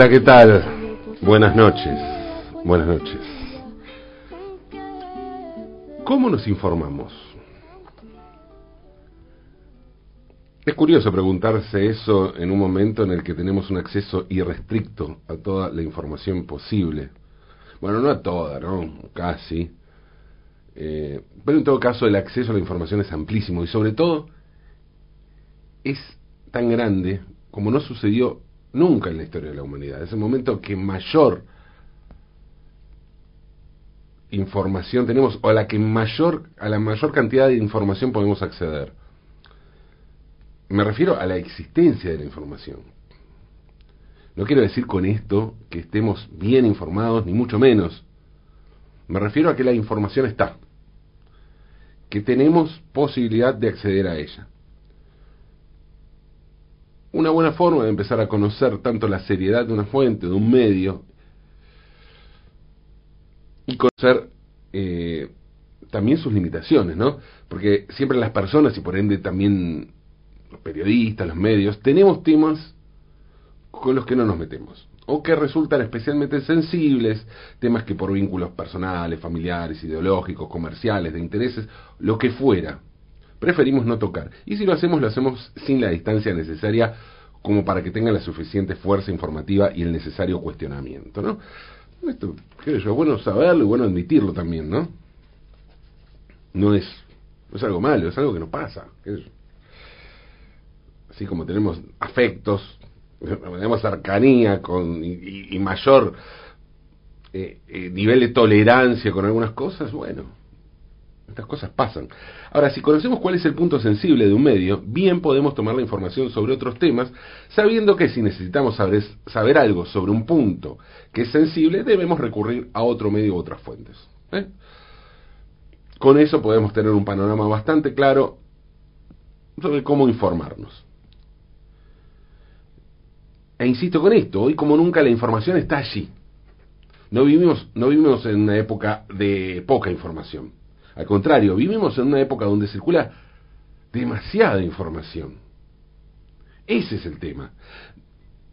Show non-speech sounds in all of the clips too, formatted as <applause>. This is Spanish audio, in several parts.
Hola, ¿qué tal? Buenas noches. Buenas noches. ¿Cómo nos informamos? Es curioso preguntarse eso en un momento en el que tenemos un acceso irrestricto a toda la información posible. Bueno, no a toda, ¿no? Casi. Eh, pero en todo caso el acceso a la información es amplísimo y sobre todo es tan grande como no sucedió nunca en la historia de la humanidad. Es el momento que mayor información tenemos o a la que mayor a la mayor cantidad de información podemos acceder. Me refiero a la existencia de la información. No quiero decir con esto que estemos bien informados, ni mucho menos. Me refiero a que la información está, que tenemos posibilidad de acceder a ella. Una buena forma de empezar a conocer tanto la seriedad de una fuente, de un medio, y conocer eh, también sus limitaciones, ¿no? Porque siempre las personas, y por ende también los periodistas, los medios, tenemos temas con los que no nos metemos o que resultan especialmente sensibles, temas que por vínculos personales, familiares, ideológicos, comerciales, de intereses, lo que fuera, preferimos no tocar. Y si lo hacemos, lo hacemos sin la distancia necesaria como para que tenga la suficiente fuerza informativa y el necesario cuestionamiento, ¿no? Esto, qué sé yo, bueno saberlo y bueno admitirlo también, ¿no? No es, es algo malo, es algo que nos pasa. Así como tenemos afectos, <laughs> tenemos cercanía con, y, mayor eh, eh, nivel de tolerancia con algunas cosas, bueno, estas cosas pasan. Ahora, si conocemos cuál es el punto sensible de un medio, bien podemos tomar la información sobre otros temas, sabiendo que si necesitamos saber, saber algo sobre un punto que es sensible, debemos recurrir a otro medio u otras fuentes. ¿eh? Con eso podemos tener un panorama bastante claro sobre cómo informarnos. E insisto con esto, hoy como nunca la información está allí. No vivimos, no vivimos en una época de poca información. Al contrario, vivimos en una época donde circula demasiada información. Ese es el tema.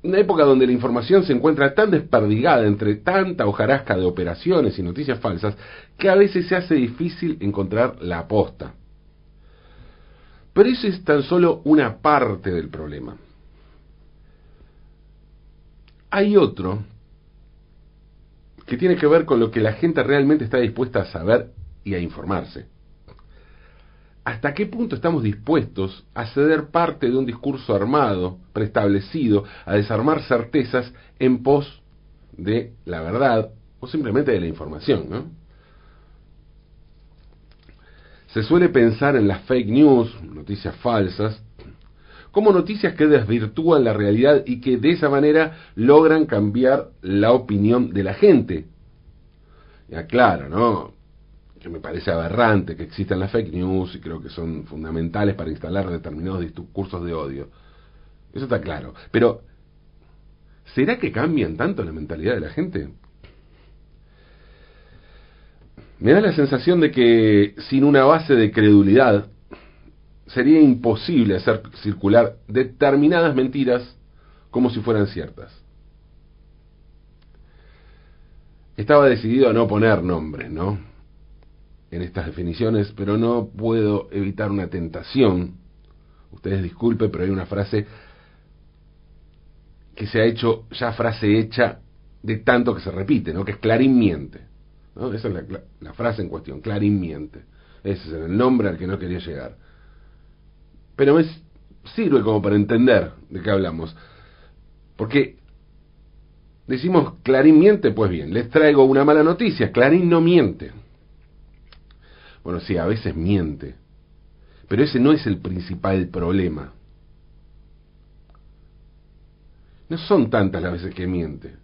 Una época donde la información se encuentra tan desperdigada entre tanta hojarasca de operaciones y noticias falsas que a veces se hace difícil encontrar la aposta. Pero eso es tan solo una parte del problema. Hay otro que tiene que ver con lo que la gente realmente está dispuesta a saber y a informarse. ¿Hasta qué punto estamos dispuestos a ceder parte de un discurso armado, preestablecido, a desarmar certezas en pos de la verdad o simplemente de la información? ¿no? Se suele pensar en las fake news, noticias falsas, como noticias que desvirtúan la realidad y que de esa manera logran cambiar la opinión de la gente. Ya claro, ¿no? Que me parece aberrante que existan las fake news y creo que son fundamentales para instalar determinados discursos de odio. Eso está claro. Pero, ¿será que cambian tanto la mentalidad de la gente? Me da la sensación de que sin una base de credulidad sería imposible hacer circular determinadas mentiras como si fueran ciertas. Estaba decidido a no poner nombres, ¿no? En estas definiciones, pero no puedo evitar una tentación. Ustedes disculpen, pero hay una frase que se ha hecho ya frase hecha de tanto que se repite, ¿no? Que es Clarín miente. ¿no? Esa es la, frase en cuestión, Clarín miente. Ese es el nombre al que no quería llegar pero me sirve como para entender de qué hablamos. Porque decimos Clarín miente, pues bien, les traigo una mala noticia, Clarín no miente. Bueno, sí, a veces miente, pero ese no es el principal problema. No son tantas las veces que miente.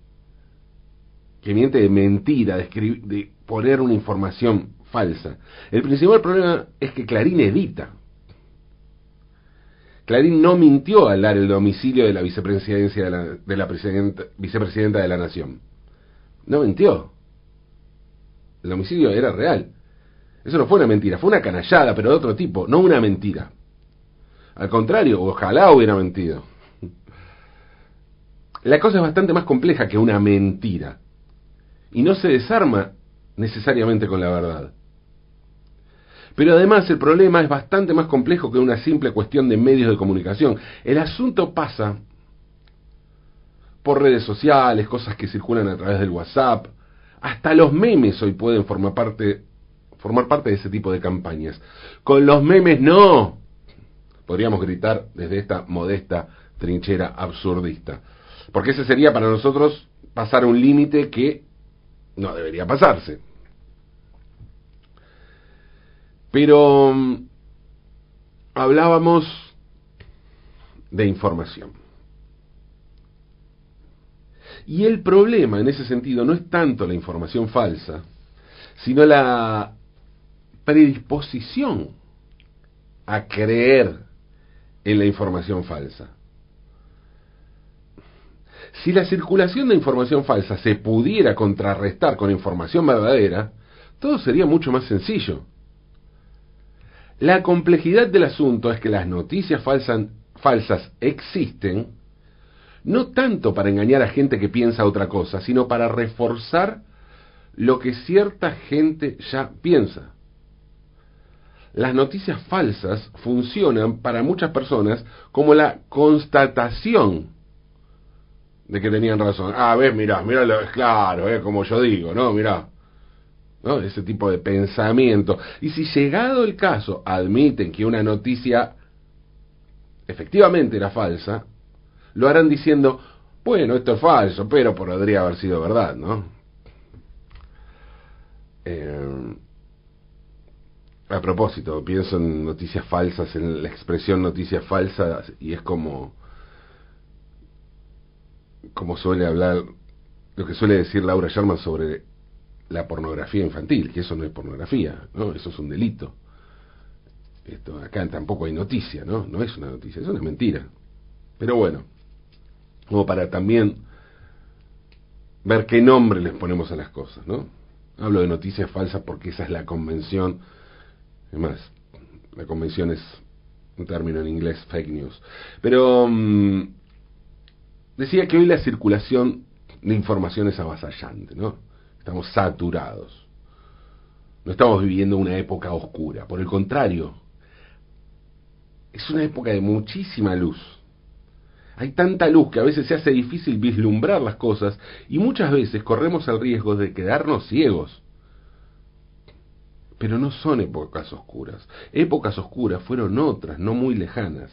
Que miente de mentira, de, de poner una información falsa. El principal problema es que Clarín edita. Clarín no mintió al dar el domicilio de la vicepresidencia de la vicepresidenta de la Nación. No mintió. El domicilio era real. Eso no fue una mentira, fue una canallada, pero de otro tipo, no una mentira. Al contrario, ojalá hubiera mentido. la cosa es bastante más compleja que una mentira. Y no se desarma necesariamente con la verdad. Pero además el problema es bastante más complejo que una simple cuestión de medios de comunicación. El asunto pasa por redes sociales, cosas que circulan a través del WhatsApp, hasta los memes hoy pueden formar parte, formar parte de ese tipo de campañas. Con los memes no. Podríamos gritar desde esta modesta trinchera absurdista. Porque ese sería para nosotros pasar un límite que no debería pasarse. Pero mm, hablábamos de información. Y el problema en ese sentido no es tanto la información falsa, sino la predisposición a creer en la información falsa. Si la circulación de información falsa se pudiera contrarrestar con información verdadera, todo sería mucho más sencillo. La complejidad del asunto es que las noticias falsas existen no tanto para engañar a gente que piensa otra cosa, sino para reforzar lo que cierta gente ya piensa. Las noticias falsas funcionan para muchas personas como la constatación de que tenían razón. Ah, ves, mirá, mirá, claro, es como yo digo, ¿no? Mirá, ¿no? Ese tipo de pensamiento. Y si llegado el caso admiten que una noticia efectivamente era falsa, lo harán diciendo, bueno, esto es falso, pero podría haber sido verdad, ¿no? Eh, a propósito, pienso en noticias falsas, en la expresión noticias falsas, y es como, como suele hablar, lo que suele decir Laura Sherman sobre la pornografía infantil, que eso no es pornografía, ¿no? Eso es un delito. Esto, acá tampoco hay noticia, ¿no? No es una noticia, es una mentira. Pero bueno, como para también ver qué nombre les ponemos a las cosas, ¿no? Hablo de noticias falsas porque esa es la convención, además, la convención es un término en inglés, fake news. Pero mm, decía que hoy la circulación de información es avasallante, ¿no? Estamos saturados. No estamos viviendo una época oscura, por el contrario, es una época de muchísima luz. Hay tanta luz que a veces se hace difícil vislumbrar las cosas y muchas veces corremos el riesgo de quedarnos ciegos. Pero no son épocas oscuras. Épocas oscuras fueron otras, no muy lejanas.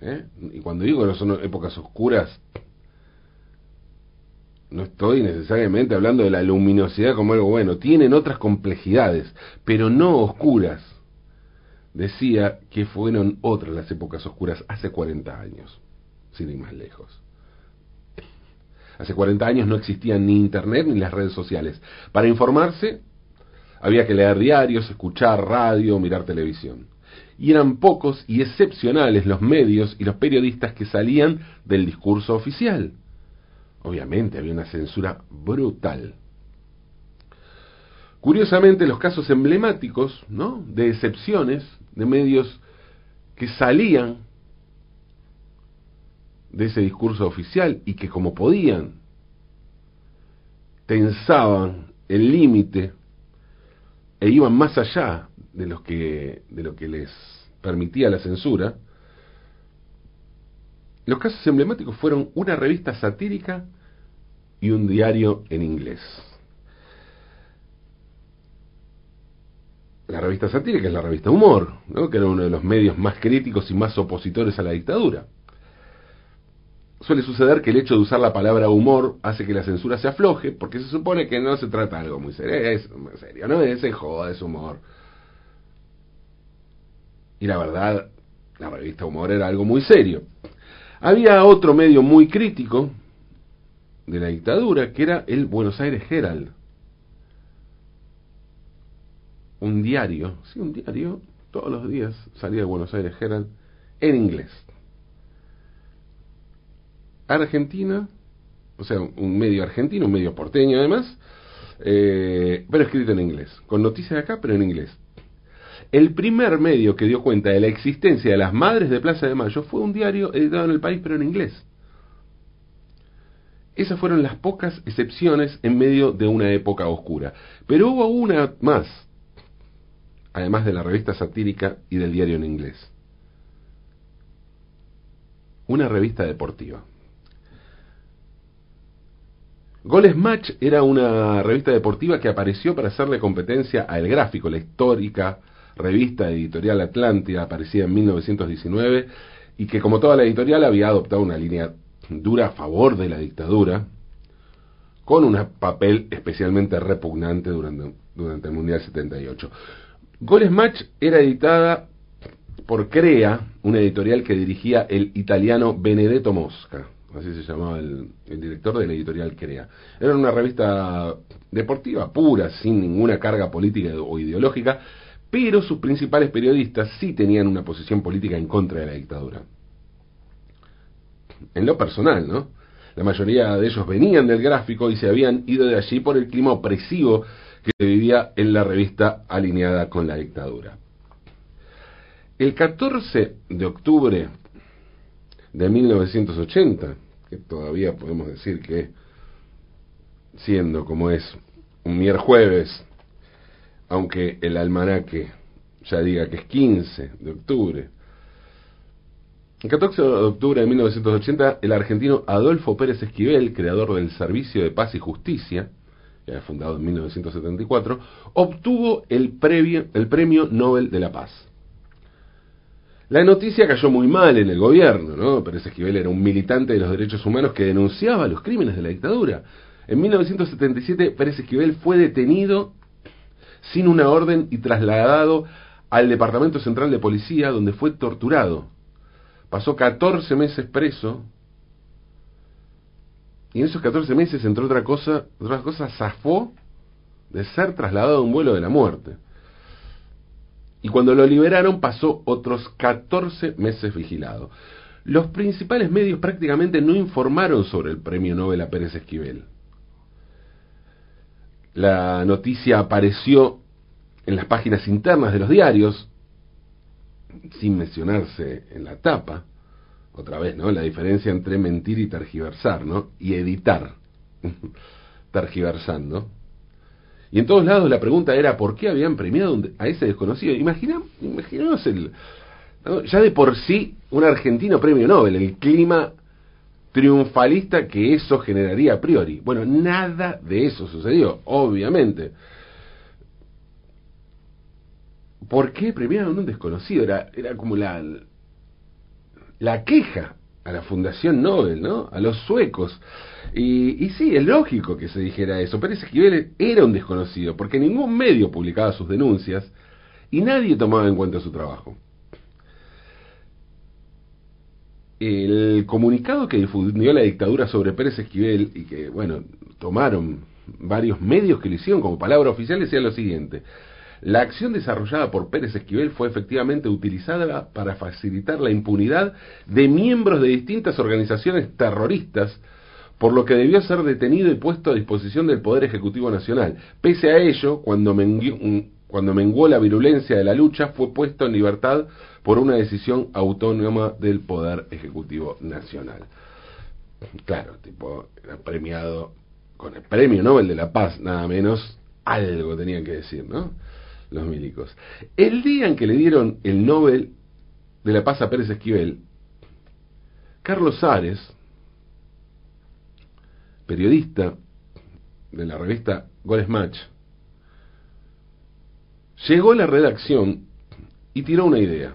¿Eh? Y cuando digo que no son épocas oscuras, no estoy necesariamente hablando de la luminosidad como algo bueno. Tienen otras complejidades, pero no oscuras decía que fueron otras las épocas oscuras hace 40 años, sin ir más lejos. Hace 40 años no existían ni Internet ni las redes sociales. Para informarse había que leer diarios, escuchar radio, mirar televisión. Y eran pocos y excepcionales los medios y los periodistas que salían del discurso oficial. Obviamente había una censura brutal. Curiosamente, los casos emblemáticos, ¿no? De excepciones de medios que salían de ese discurso oficial y que como podían tensaban el límite e iban más allá de lo que de lo que les permitía la censura. Los casos emblemáticos fueron una revista satírica y un diario en inglés. la revista satírica es la revista Humor, ¿no? que era uno de los medios más críticos y más opositores a la dictadura. Suele suceder que el hecho de usar la palabra humor hace que la censura se afloje, porque se supone que no se trata de algo muy serio, es serio, no es joda, es humor. Y la verdad, la revista Humor era algo muy serio. Había otro medio muy crítico de la dictadura, que era el Buenos Aires Herald un diario, sí, un diario, todos los días salía de Buenos Aires Herald en inglés. Argentina, o sea, un medio argentino, un medio porteño además, eh, pero escrito en inglés, con noticias de acá, pero en inglés. El primer medio que dio cuenta de la existencia de las Madres de Plaza de Mayo fue un diario editado en el país, pero en inglés. Esas fueron las pocas excepciones en medio de una época oscura. Pero hubo una más, además de la revista satírica y del diario en inglés. Una revista deportiva. Goles Match era una revista deportiva que apareció para hacerle competencia a El Gráfico, la histórica revista editorial Atlántida, aparecida en 1919, y que como toda la editorial había adoptado una línea dura a favor de la dictadura, con un papel especialmente repugnante durante, el Mundial 78. Goles Match era editada por Crea, una editorial que dirigía el italiano Benedetto Mosca, así se llamaba el, director de la editorial Crea. Era una revista deportiva pura, sin ninguna carga política o ideológica, pero sus principales periodistas sí tenían una posición política en contra de la dictadura. En lo personal, ¿no? La mayoría de ellos venían del gráfico y se habían ido de allí por el clima opresivo que vivía en la revista alineada con la dictadura. El 14 de octubre de 1980, que todavía podemos decir que siendo como es un miércoles aunque el almanaque ya diga que es 15 de octubre. El 14 de octubre de 1980, el argentino Adolfo Pérez Esquivel, creador del Servicio de Paz y Justicia, que fundado en 1974, obtuvo el, el Premio Nobel de la Paz. La noticia cayó muy mal en el gobierno, ¿no? Pérez Esquivel era un militante de los derechos humanos que denunciaba los crímenes de la dictadura. En 1977, Pérez Esquivel fue detenido sin una orden y trasladado al Departamento Central de Policía, donde fue torturado. Pasó 14 meses preso. Y en esos 14 meses, entre otra cosa, otras cosas, zafó de ser trasladado a un vuelo de la muerte. Y cuando lo liberaron pasó otros 14 meses vigilado. Los principales medios prácticamente no informaron sobre el premio Nobel a Pérez Esquivel. La noticia apareció en las páginas internas de los diarios, sin mencionarse en la tapa, otra vez, ¿no? La diferencia entre mentir y tergiversar, ¿no? Y editar, <laughs> tergiversando. Y en todos lados la pregunta era por qué habían premiado a ese desconocido. Imagina, el, ya de por sí un argentino premio Nobel, el clima triunfalista que eso generaría a priori. Bueno, nada de eso sucedió, obviamente. ¿Por qué premiaron a un desconocido? Era, era como la, la queja a la Fundación Nobel, ¿no? A los suecos. Y, y sí, es lógico que se dijera eso. Pérez Esquivel era un desconocido, porque ningún medio publicaba sus denuncias y nadie tomaba en cuenta su trabajo. El comunicado que difundió la dictadura sobre Pérez Esquivel y que, bueno, tomaron varios medios que lo hicieron como palabra oficial decía lo siguiente. La acción desarrollada por Pérez Esquivel fue efectivamente utilizada para facilitar la impunidad de miembros de distintas organizaciones terroristas, por lo que debió ser detenido y puesto a disposición del Poder Ejecutivo Nacional. Pese a ello, cuando menguó, la virulencia de la lucha, fue puesto en libertad por una decisión autónoma del Poder Ejecutivo Nacional. Claro, tipo, era premiado con el Premio Nobel de la Paz, nada menos, algo tenían que decir, ¿no? Los milicos. El día en que le dieron el Nobel de la Paz a Pérez Esquivel, Carlos Ares, periodista de la revista Goles Match, llegó a la redacción y tiró una idea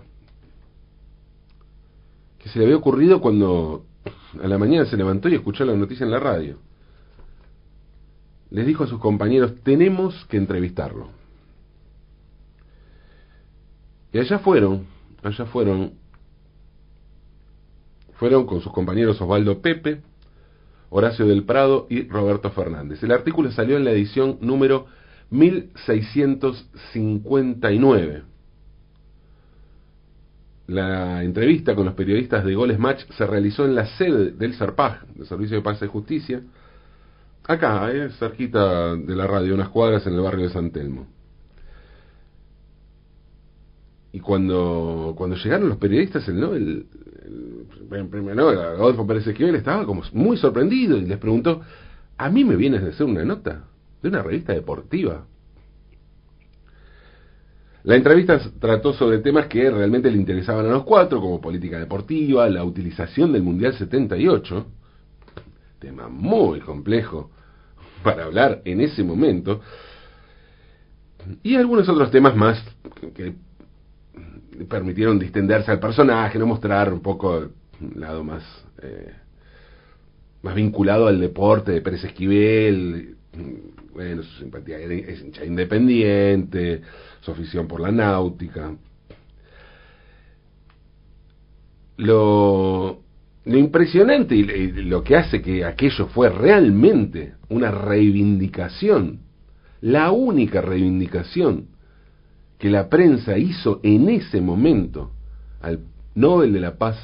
que se le había ocurrido cuando a la mañana se levantó y escuchó la noticia en la radio. Les dijo a sus compañeros, tenemos que entrevistarlo. Y allá fueron, allá fueron, fueron con sus compañeros Osvaldo Pepe, Horacio del Prado y Roberto Fernández. El artículo salió en la edición número 1659. La entrevista con los periodistas de Goles Match se realizó en la sede del SERPAG, del Servicio de Paz y Justicia, acá, eh, cerquita de la radio, unas cuadras en el barrio de San Telmo. Y cuando, cuando llegaron los periodistas, el, en primer Nobel, Adolfo Pérez Esquivel, estaba como muy sorprendido y les preguntó, ¿a mí me vienes de hacer una nota de una revista deportiva? La entrevista trató sobre temas que realmente le interesaban a los cuatro, como política deportiva, la utilización del Mundial 78, tema muy complejo para hablar en ese momento, y algunos otros temas más que permitieron distenderse al personaje, no mostrar un poco el lado más, eh, más vinculado al deporte de Pérez Esquivel, bueno, su simpatía es hincha independiente, su afición por la náutica. Lo, lo impresionante y lo que hace que aquello fue realmente una reivindicación, la única reivindicación que la prensa hizo en ese momento al Nobel de la Paz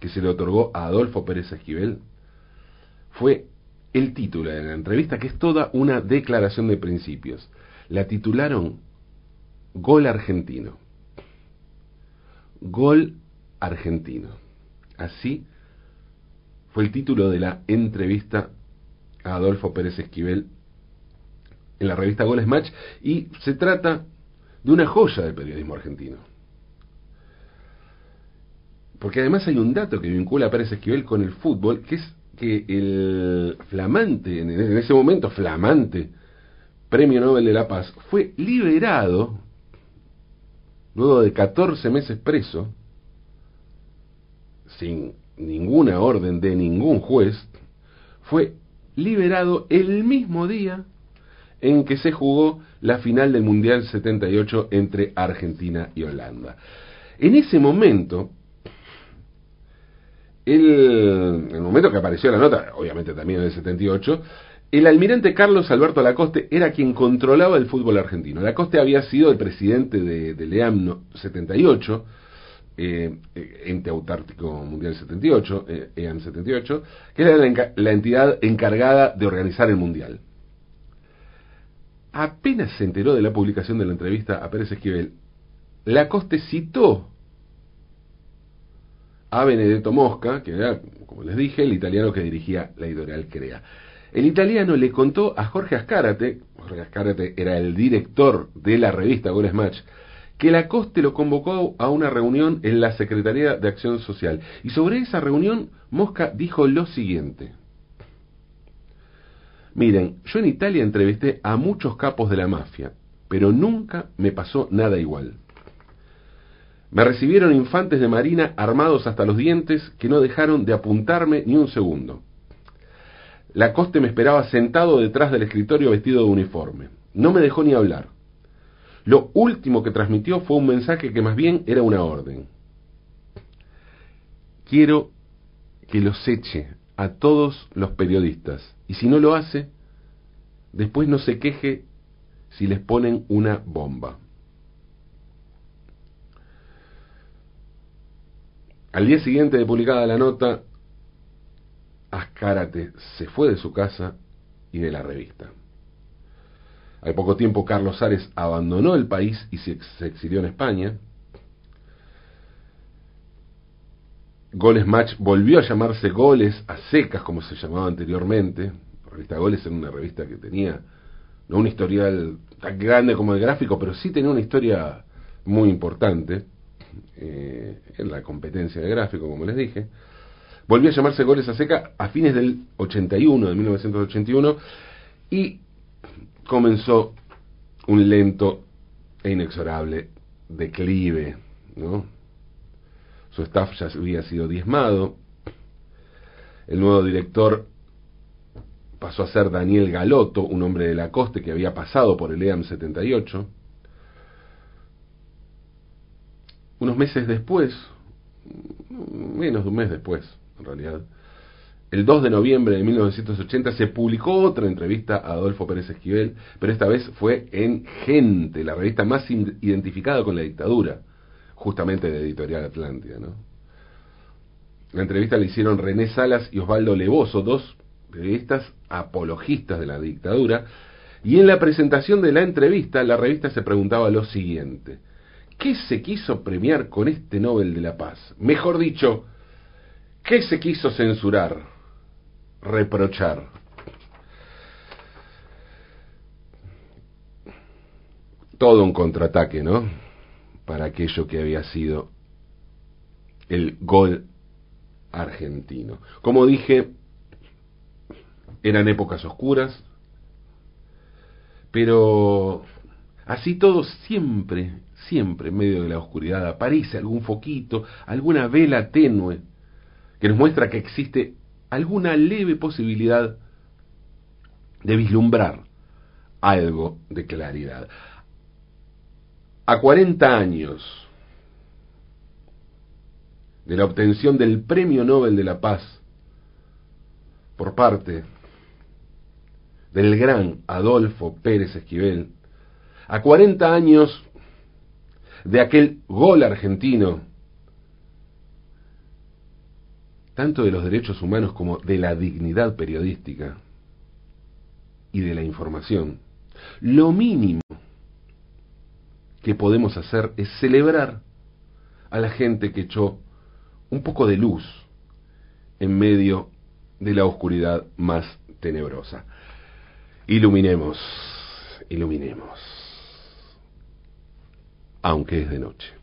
que se le otorgó a Adolfo Pérez Esquivel fue el título de la entrevista, que es toda una declaración de principios. La titularon Gol Argentino. Gol Argentino. Así fue el título de la entrevista a Adolfo Pérez Esquivel en la revista Goles Match y se trata de una joya del periodismo argentino. Porque además hay un dato que vincula a Pérez Esquivel con el fútbol, que es que el flamante, en ese momento flamante, Premio Nobel de la Paz, fue liberado luego de 14 meses preso, sin ninguna orden de ningún juez, fue liberado el mismo día en que se jugó la final del Mundial 78 entre Argentina y Holanda. En ese momento, el, el momento que apareció la nota, obviamente también en el 78, el almirante Carlos Alberto Lacoste era quien controlaba el fútbol argentino. Lacoste había sido el presidente de, EAM 78, eh, ente autártico mundial 78, eh, EAM 78, que era la entidad encargada de organizar el mundial. Apenas se enteró de la publicación de la entrevista a Pérez Esquivel, Lacoste citó a Benedetto Mosca, que era, como les dije, el italiano que dirigía la editorial Crea. El italiano le contó a Jorge Ascárate, Jorge Ascárate era el director de la revista Goles Match, que Lacoste lo convocó a una reunión en la Secretaría de Acción Social. Y sobre esa reunión, Mosca dijo lo siguiente. Miren, yo en Italia entrevisté a muchos capos de la mafia, pero nunca me pasó nada igual. Me recibieron infantes de marina armados hasta los dientes que no dejaron de apuntarme ni un segundo. Lacoste me esperaba sentado detrás del escritorio vestido de uniforme. No me dejó ni hablar. Lo último que transmitió fue un mensaje que más bien era una orden. Quiero que los eche a todos los periodistas y si no lo hace, después no se queje si les ponen una bomba. Al día siguiente de publicada la nota, Ascárate se fue de su casa y de la revista. Al poco tiempo Carlos Ares abandonó el país y se, exilió en España. Goles Match volvió a llamarse Goles a secas como se llamaba anteriormente. Revista Goles era una revista que tenía no un historial tan grande como el gráfico, pero sí tenía una historia muy importante eh, en la competencia de gráfico, como les dije. Volvió a llamarse Goles a Seca a fines del 81, de 1981, y comenzó un lento e inexorable declive, ¿no? Su staff ya había sido diezmado. El nuevo director pasó a ser Daniel Galoto, un hombre de la coste que había pasado por el EAM 78. Unos meses después, menos de un mes después, en realidad, el 2 de noviembre de 1980 se publicó otra entrevista a Adolfo Pérez Esquivel, pero esta vez fue en Gente, la revista más identificada con la dictadura, justamente de Editorial Atlántida. ¿no? La entrevista la hicieron René Salas y Osvaldo Levoso, dos periodistas apologistas de la dictadura, y en la presentación de la entrevista la revista se preguntaba lo siguiente, ¿qué se quiso premiar con este Nobel de la Paz? Mejor dicho, ¿Qué se quiso censurar? Reprochar. Todo un contraataque, ¿no? Para aquello que había sido el gol argentino. Como dije, eran épocas oscuras, pero así todo siempre, siempre en medio de la oscuridad aparece algún foquito, alguna vela tenue que nos muestra que existe alguna leve posibilidad de vislumbrar algo de claridad. A 40 años de la obtención del Premio Nobel de la Paz por parte del gran Adolfo Pérez Esquivel, a 40 años de aquel gol argentino, tanto de los derechos humanos como de la dignidad periodística y de la información, lo mínimo que podemos hacer es celebrar a la gente que echó un poco de luz en medio de la oscuridad más tenebrosa. Iluminemos, iluminemos, aunque es de noche.